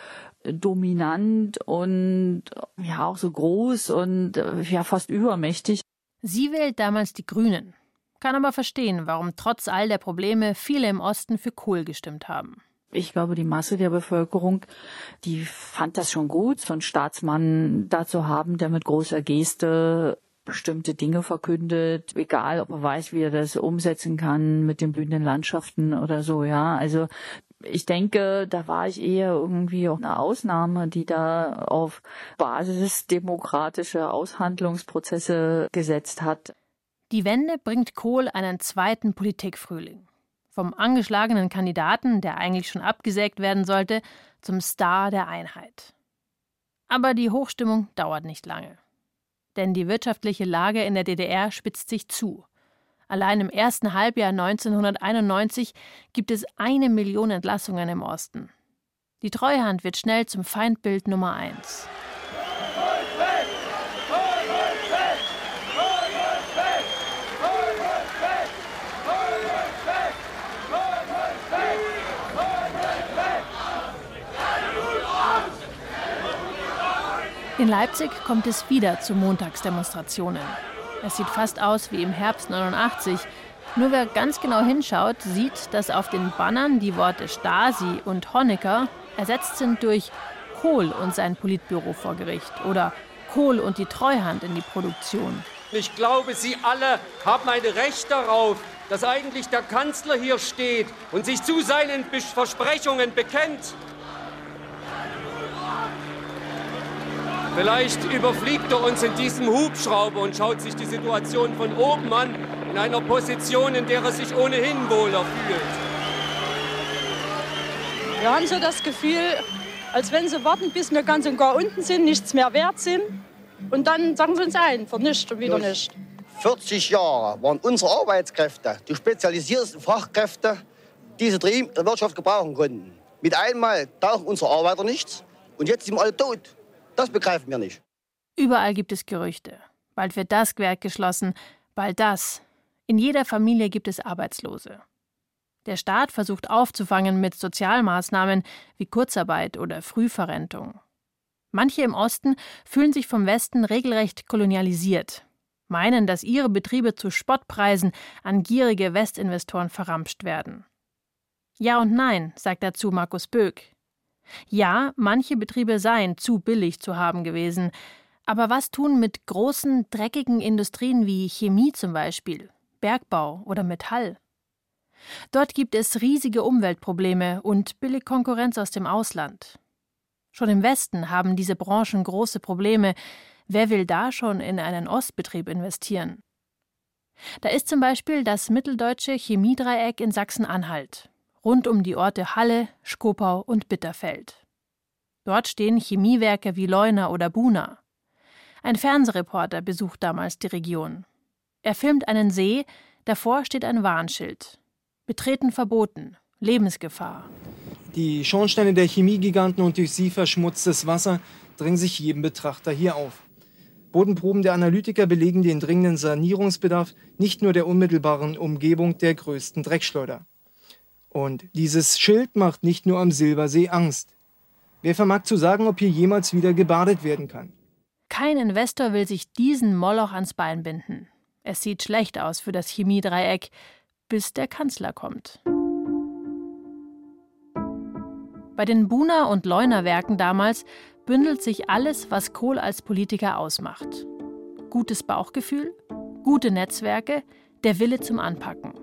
dominant und ja auch so groß und äh, ja fast übermächtig. Sie wählt damals die Grünen, kann aber verstehen, warum trotz all der Probleme viele im Osten für Kohl gestimmt haben. Ich glaube, die Masse der Bevölkerung, die fand das schon gut, so einen Staatsmann da zu haben, der mit großer Geste bestimmte Dinge verkündet, egal ob er weiß, wie er das umsetzen kann mit den blühenden Landschaften oder so, ja. Also ich denke, da war ich eher irgendwie auch eine Ausnahme, die da auf Basis demokratischer Aushandlungsprozesse gesetzt hat. Die Wende bringt Kohl einen zweiten Politikfrühling. Vom angeschlagenen Kandidaten, der eigentlich schon abgesägt werden sollte, zum Star der Einheit. Aber die Hochstimmung dauert nicht lange. Denn die wirtschaftliche Lage in der DDR spitzt sich zu. Allein im ersten Halbjahr 1991 gibt es eine Million Entlassungen im Osten. Die Treuhand wird schnell zum Feindbild Nummer eins. In Leipzig kommt es wieder zu Montagsdemonstrationen. Es sieht fast aus wie im Herbst 89. Nur wer ganz genau hinschaut, sieht, dass auf den Bannern die Worte Stasi und Honecker ersetzt sind durch Kohl und sein Politbüro vor Gericht oder Kohl und die Treuhand in die Produktion. Ich glaube, Sie alle haben ein Recht darauf, dass eigentlich der Kanzler hier steht und sich zu seinen Versprechungen bekennt. Vielleicht überfliegt er uns in diesem Hubschrauber und schaut sich die Situation von oben an, in einer Position, in der er sich ohnehin wohler fühlt. Wir haben so das Gefühl, als wenn sie warten, bis wir ganz und gar unten sind, nichts mehr wert sind. Und dann sagen sie uns ein, vernischt und wieder nicht. 40 Jahre waren unsere Arbeitskräfte die spezialisiertesten Fachkräfte, die sie in der Wirtschaft gebrauchen konnten. Mit einmal tauchen unsere Arbeiter nichts und jetzt sind wir alle tot. Das begreifen wir nicht. Überall gibt es Gerüchte. Bald wird das Gewerk geschlossen, bald das. In jeder Familie gibt es Arbeitslose. Der Staat versucht aufzufangen mit Sozialmaßnahmen wie Kurzarbeit oder Frühverrentung. Manche im Osten fühlen sich vom Westen regelrecht kolonialisiert, meinen, dass ihre Betriebe zu Spottpreisen an gierige Westinvestoren verramscht werden. Ja und nein, sagt dazu Markus Böck. Ja, manche Betriebe seien zu billig zu haben gewesen, aber was tun mit großen, dreckigen Industrien wie Chemie zum Beispiel, Bergbau oder Metall? Dort gibt es riesige Umweltprobleme und billig Konkurrenz aus dem Ausland. Schon im Westen haben diese Branchen große Probleme. Wer will da schon in einen Ostbetrieb investieren? Da ist zum Beispiel das mitteldeutsche Chemiedreieck in Sachsen-Anhalt, rund um die Orte Halle, Skopau und Bitterfeld. Dort stehen Chemiewerke wie Leuna oder Buna. Ein Fernsehreporter besucht damals die Region. Er filmt einen See, davor steht ein Warnschild. Betreten verboten, Lebensgefahr. Die Schornsteine der Chemiegiganten und durch sie verschmutztes Wasser drängen sich jedem Betrachter hier auf. Bodenproben der Analytiker belegen den dringenden Sanierungsbedarf nicht nur der unmittelbaren Umgebung der größten Dreckschleuder. Und dieses Schild macht nicht nur am Silbersee Angst. Wer vermag zu sagen, ob hier jemals wieder gebadet werden kann? Kein Investor will sich diesen Moloch ans Bein binden. Es sieht schlecht aus für das Chemiedreieck, bis der Kanzler kommt. Bei den Buna- und Leuna-Werken damals bündelt sich alles, was Kohl als Politiker ausmacht. Gutes Bauchgefühl, gute Netzwerke, der Wille zum Anpacken.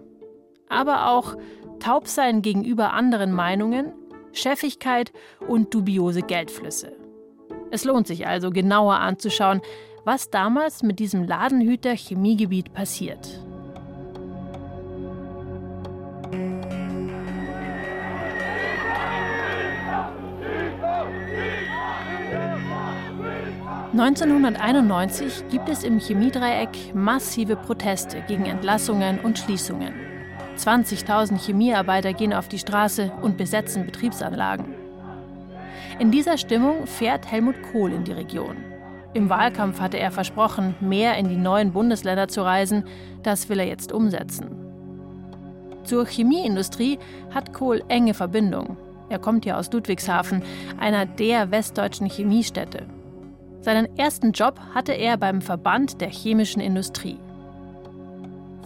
Aber auch taub sein gegenüber anderen Meinungen, Chefigkeit und dubiose Geldflüsse. Es lohnt sich also genauer anzuschauen, was damals mit diesem Ladenhüter Chemiegebiet passiert. 1991 gibt es im Chemiedreieck massive Proteste gegen Entlassungen und Schließungen. 20.000 Chemiearbeiter gehen auf die Straße und besetzen Betriebsanlagen. In dieser Stimmung fährt Helmut Kohl in die Region. Im Wahlkampf hatte er versprochen, mehr in die neuen Bundesländer zu reisen. Das will er jetzt umsetzen. Zur Chemieindustrie hat Kohl enge Verbindung. Er kommt ja aus Ludwigshafen, einer der westdeutschen Chemiestädte. Seinen ersten Job hatte er beim Verband der chemischen Industrie.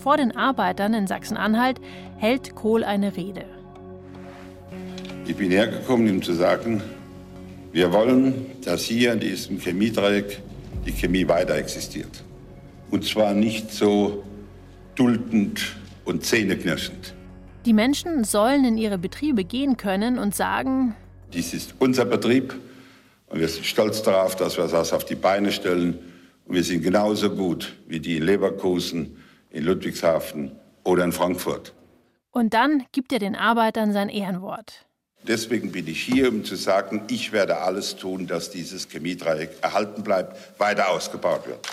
Vor den Arbeitern in Sachsen-Anhalt hält Kohl eine Rede. Ich bin hergekommen, um zu sagen, wir wollen, dass hier in diesem Chemiedreieck die Chemie weiter existiert. Und zwar nicht so duldend und zähneknirschend. Die Menschen sollen in ihre Betriebe gehen können und sagen, dies ist unser Betrieb und wir sind stolz darauf, dass wir das auf die Beine stellen. Und wir sind genauso gut wie die in Leverkusen, in Ludwigshafen oder in Frankfurt. Und dann gibt er den Arbeitern sein Ehrenwort. Deswegen bin ich hier, um zu sagen, ich werde alles tun, dass dieses Chemiedreieck erhalten bleibt, weiter ausgebaut wird.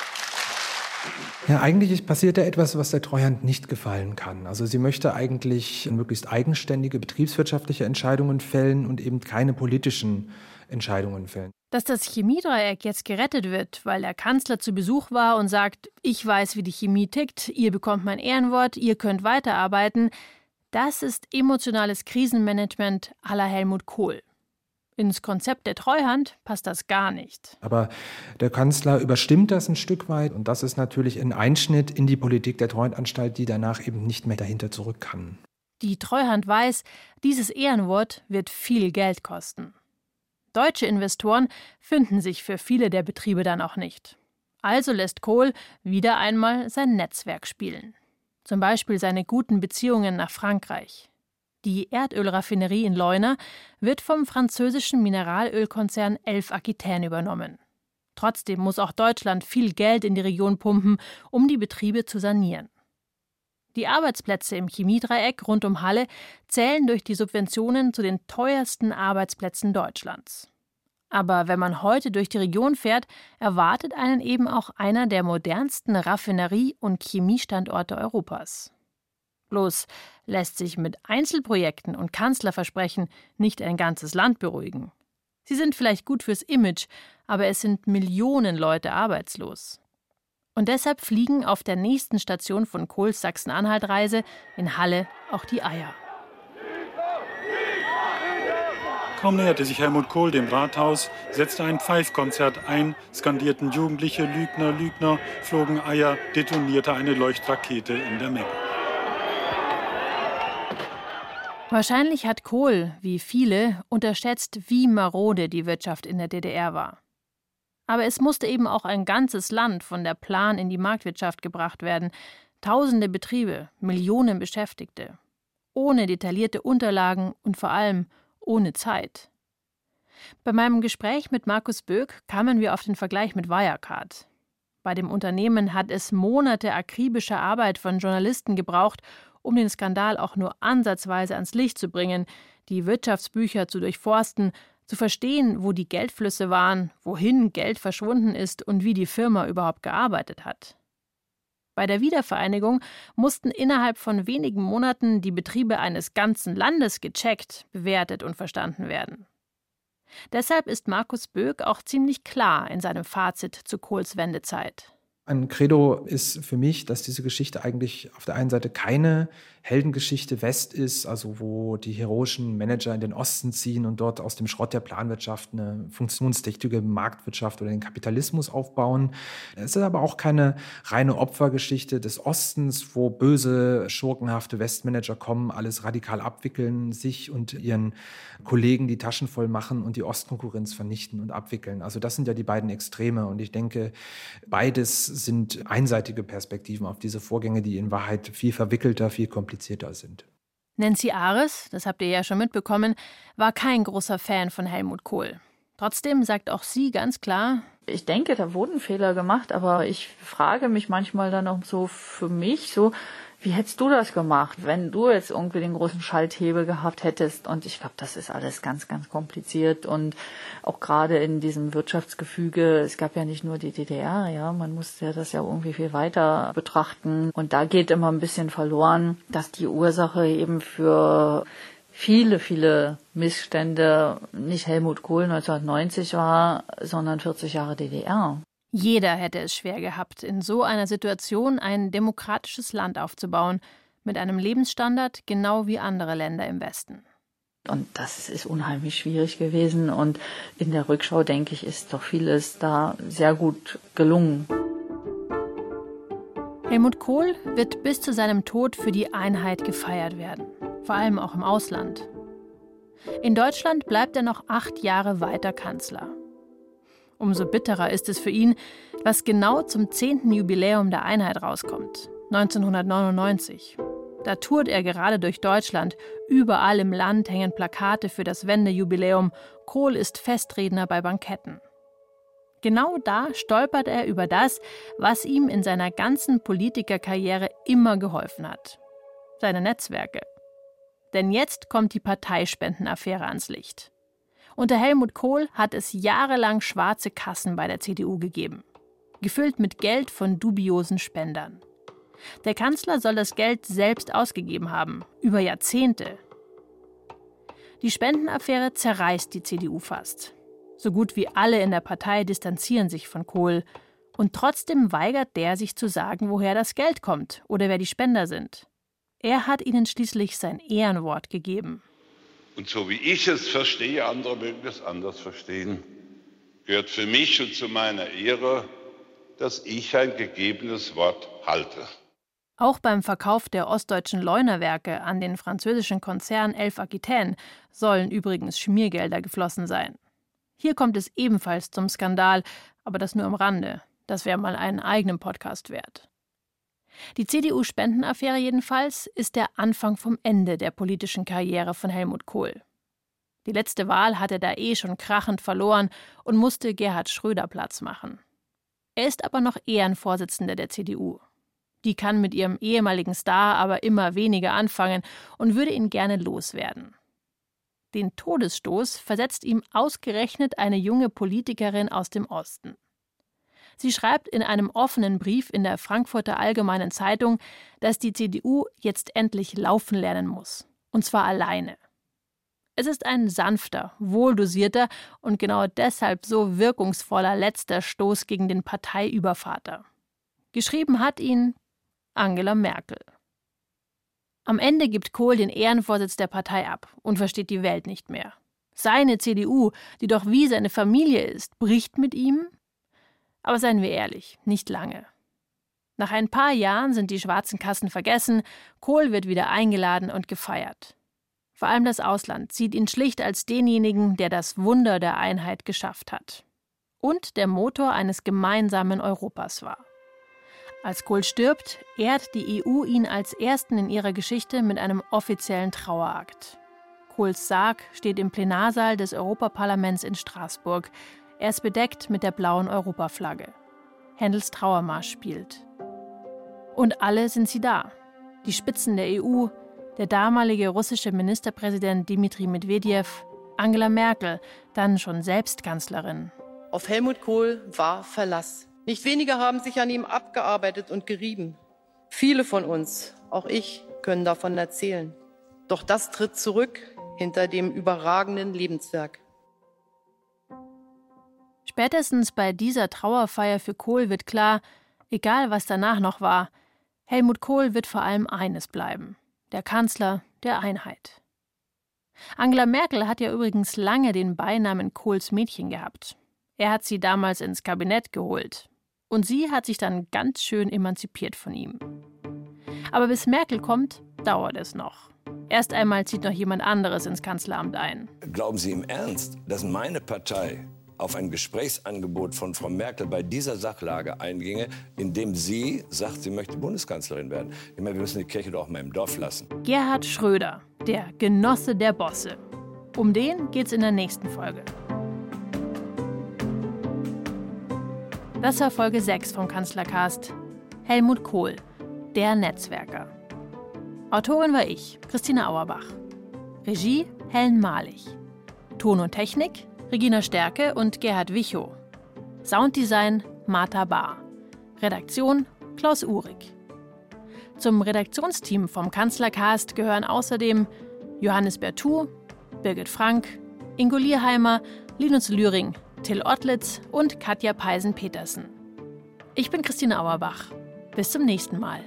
Ja, eigentlich passiert da etwas, was der Treuhand nicht gefallen kann. Also sie möchte eigentlich möglichst eigenständige betriebswirtschaftliche Entscheidungen fällen und eben keine politischen Entscheidungen fällen. Dass das Chemiedreieck jetzt gerettet wird, weil der Kanzler zu Besuch war und sagt, ich weiß, wie die Chemie tickt, ihr bekommt mein Ehrenwort, ihr könnt weiterarbeiten, das ist emotionales Krisenmanagement la Helmut Kohl. Ins Konzept der Treuhand passt das gar nicht. Aber der Kanzler überstimmt das ein Stück weit und das ist natürlich ein Einschnitt in die Politik der Treuhandanstalt, die danach eben nicht mehr dahinter zurück kann. Die Treuhand weiß, dieses Ehrenwort wird viel Geld kosten. Deutsche Investoren finden sich für viele der Betriebe dann auch nicht. Also lässt Kohl wieder einmal sein Netzwerk spielen. Zum Beispiel seine guten Beziehungen nach Frankreich. Die Erdölraffinerie in Leuna wird vom französischen Mineralölkonzern Elf Aquitaine übernommen. Trotzdem muss auch Deutschland viel Geld in die Region pumpen, um die Betriebe zu sanieren. Die Arbeitsplätze im Chemiedreieck rund um Halle zählen durch die Subventionen zu den teuersten Arbeitsplätzen Deutschlands. Aber wenn man heute durch die Region fährt, erwartet einen eben auch einer der modernsten Raffinerie- und Chemiestandorte Europas. Bloß lässt sich mit Einzelprojekten und Kanzlerversprechen nicht ein ganzes Land beruhigen. Sie sind vielleicht gut fürs Image, aber es sind Millionen Leute arbeitslos. Und deshalb fliegen auf der nächsten Station von Kohls Sachsen-Anhalt-Reise in Halle auch die Eier. Kaum näherte sich Helmut Kohl dem Rathaus, setzte ein Pfeifkonzert ein, skandierten Jugendliche Lügner, Lügner, flogen Eier, detonierte eine Leuchtrakete in der Menge. Wahrscheinlich hat Kohl, wie viele, unterschätzt, wie marode die Wirtschaft in der DDR war. Aber es musste eben auch ein ganzes Land von der Plan in die Marktwirtschaft gebracht werden. Tausende Betriebe, Millionen Beschäftigte. Ohne detaillierte Unterlagen und vor allem ohne Zeit. Bei meinem Gespräch mit Markus Böck kamen wir auf den Vergleich mit Wirecard. Bei dem Unternehmen hat es Monate akribischer Arbeit von Journalisten gebraucht, um den Skandal auch nur ansatzweise ans Licht zu bringen, die Wirtschaftsbücher zu durchforsten, zu verstehen, wo die Geldflüsse waren, wohin Geld verschwunden ist und wie die Firma überhaupt gearbeitet hat. Bei der Wiedervereinigung mussten innerhalb von wenigen Monaten die Betriebe eines ganzen Landes gecheckt, bewertet und verstanden werden. Deshalb ist Markus Böck auch ziemlich klar in seinem Fazit zu Kohls Wendezeit. Ein Credo ist für mich, dass diese Geschichte eigentlich auf der einen Seite keine Heldengeschichte West ist, also wo die heroischen Manager in den Osten ziehen und dort aus dem Schrott der Planwirtschaft eine funktionstüchtige Marktwirtschaft oder den Kapitalismus aufbauen. Es ist aber auch keine reine Opfergeschichte des Ostens, wo böse, schurkenhafte Westmanager kommen, alles radikal abwickeln, sich und ihren Kollegen die Taschen voll machen und die Ostkonkurrenz vernichten und abwickeln. Also das sind ja die beiden Extreme und ich denke, beides sind einseitige Perspektiven auf diese Vorgänge, die in Wahrheit viel verwickelter, viel komplizierter sind. Nancy Ares, das habt ihr ja schon mitbekommen, war kein großer Fan von Helmut Kohl. Trotzdem sagt auch sie ganz klar, ich denke, da wurden Fehler gemacht, aber ich frage mich manchmal dann auch so für mich, so, wie hättest du das gemacht, wenn du jetzt irgendwie den großen Schalthebel gehabt hättest? Und ich glaube, das ist alles ganz, ganz kompliziert. Und auch gerade in diesem Wirtschaftsgefüge, es gab ja nicht nur die DDR, ja, man musste ja das ja irgendwie viel weiter betrachten. Und da geht immer ein bisschen verloren, dass die Ursache eben für viele, viele Missstände nicht Helmut Kohl 1990 war, sondern 40 Jahre DDR. Jeder hätte es schwer gehabt, in so einer Situation ein demokratisches Land aufzubauen, mit einem Lebensstandard genau wie andere Länder im Westen. Und das ist unheimlich schwierig gewesen. Und in der Rückschau, denke ich, ist doch vieles da sehr gut gelungen. Helmut Kohl wird bis zu seinem Tod für die Einheit gefeiert werden, vor allem auch im Ausland. In Deutschland bleibt er noch acht Jahre weiter Kanzler. Umso bitterer ist es für ihn, was genau zum 10. Jubiläum der Einheit rauskommt, 1999. Da tourt er gerade durch Deutschland. Überall im Land hängen Plakate für das Wendejubiläum. Kohl ist Festredner bei Banketten. Genau da stolpert er über das, was ihm in seiner ganzen Politikerkarriere immer geholfen hat. Seine Netzwerke. Denn jetzt kommt die Parteispendenaffäre ans Licht. Unter Helmut Kohl hat es jahrelang schwarze Kassen bei der CDU gegeben, gefüllt mit Geld von dubiosen Spendern. Der Kanzler soll das Geld selbst ausgegeben haben, über Jahrzehnte. Die Spendenaffäre zerreißt die CDU fast. So gut wie alle in der Partei distanzieren sich von Kohl. Und trotzdem weigert der sich zu sagen, woher das Geld kommt oder wer die Spender sind. Er hat ihnen schließlich sein Ehrenwort gegeben. Und so wie ich es verstehe, andere mögen es anders verstehen, gehört für mich und zu meiner Ehre, dass ich ein gegebenes Wort halte. Auch beim Verkauf der ostdeutschen Leunerwerke an den französischen Konzern Elf Aquitaine sollen übrigens Schmiergelder geflossen sein. Hier kommt es ebenfalls zum Skandal, aber das nur am Rande. Das wäre mal einen eigenen Podcast wert. Die CDU-Spendenaffäre jedenfalls ist der Anfang vom Ende der politischen Karriere von Helmut Kohl. Die letzte Wahl hat er da eh schon krachend verloren und musste Gerhard Schröder Platz machen. Er ist aber noch Ehrenvorsitzender der CDU. Die kann mit ihrem ehemaligen Star aber immer weniger anfangen und würde ihn gerne loswerden. Den Todesstoß versetzt ihm ausgerechnet eine junge Politikerin aus dem Osten. Sie schreibt in einem offenen Brief in der Frankfurter Allgemeinen Zeitung, dass die CDU jetzt endlich laufen lernen muss. Und zwar alleine. Es ist ein sanfter, wohldosierter und genau deshalb so wirkungsvoller letzter Stoß gegen den Parteiübervater. Geschrieben hat ihn Angela Merkel. Am Ende gibt Kohl den Ehrenvorsitz der Partei ab und versteht die Welt nicht mehr. Seine CDU, die doch wie seine Familie ist, bricht mit ihm aber seien wir ehrlich, nicht lange. Nach ein paar Jahren sind die schwarzen Kassen vergessen, Kohl wird wieder eingeladen und gefeiert. Vor allem das Ausland sieht ihn schlicht als denjenigen, der das Wunder der Einheit geschafft hat. Und der Motor eines gemeinsamen Europas war. Als Kohl stirbt, ehrt die EU ihn als ersten in ihrer Geschichte mit einem offiziellen Trauerakt. Kohls Sarg steht im Plenarsaal des Europaparlaments in Straßburg, er ist bedeckt mit der blauen Europaflagge. Händels Trauermarsch spielt. Und alle sind sie da. Die Spitzen der EU, der damalige russische Ministerpräsident Dmitri Medvedev, Angela Merkel, dann schon selbst Kanzlerin. Auf Helmut Kohl war Verlass. Nicht wenige haben sich an ihm abgearbeitet und gerieben. Viele von uns, auch ich, können davon erzählen. Doch das tritt zurück hinter dem überragenden Lebenswerk. Spätestens bei dieser Trauerfeier für Kohl wird klar, egal was danach noch war, Helmut Kohl wird vor allem eines bleiben: der Kanzler der Einheit. Angela Merkel hat ja übrigens lange den Beinamen Kohls Mädchen gehabt. Er hat sie damals ins Kabinett geholt. Und sie hat sich dann ganz schön emanzipiert von ihm. Aber bis Merkel kommt, dauert es noch. Erst einmal zieht noch jemand anderes ins Kanzleramt ein. Glauben Sie im Ernst, dass meine Partei auf ein Gesprächsangebot von Frau Merkel bei dieser Sachlage einginge, indem sie sagt, sie möchte Bundeskanzlerin werden. Ich meine, wir müssen die Kirche doch auch mal im Dorf lassen. Gerhard Schröder, der Genosse der Bosse. Um den geht's in der nächsten Folge. Das war Folge 6 vom Kanzlercast. Helmut Kohl, der Netzwerker. Autorin war ich, Christina Auerbach. Regie Helen Malig. Ton und Technik Regina Stärke und Gerhard Wichow. Sounddesign Martha Bahr. Redaktion Klaus Uhrig. Zum Redaktionsteam vom Kanzlercast gehören außerdem Johannes Bertou, Birgit Frank, Ingo Lierheimer, Linus Lühring, Till Ottlitz und Katja Peisen-Petersen. Ich bin Christine Auerbach. Bis zum nächsten Mal.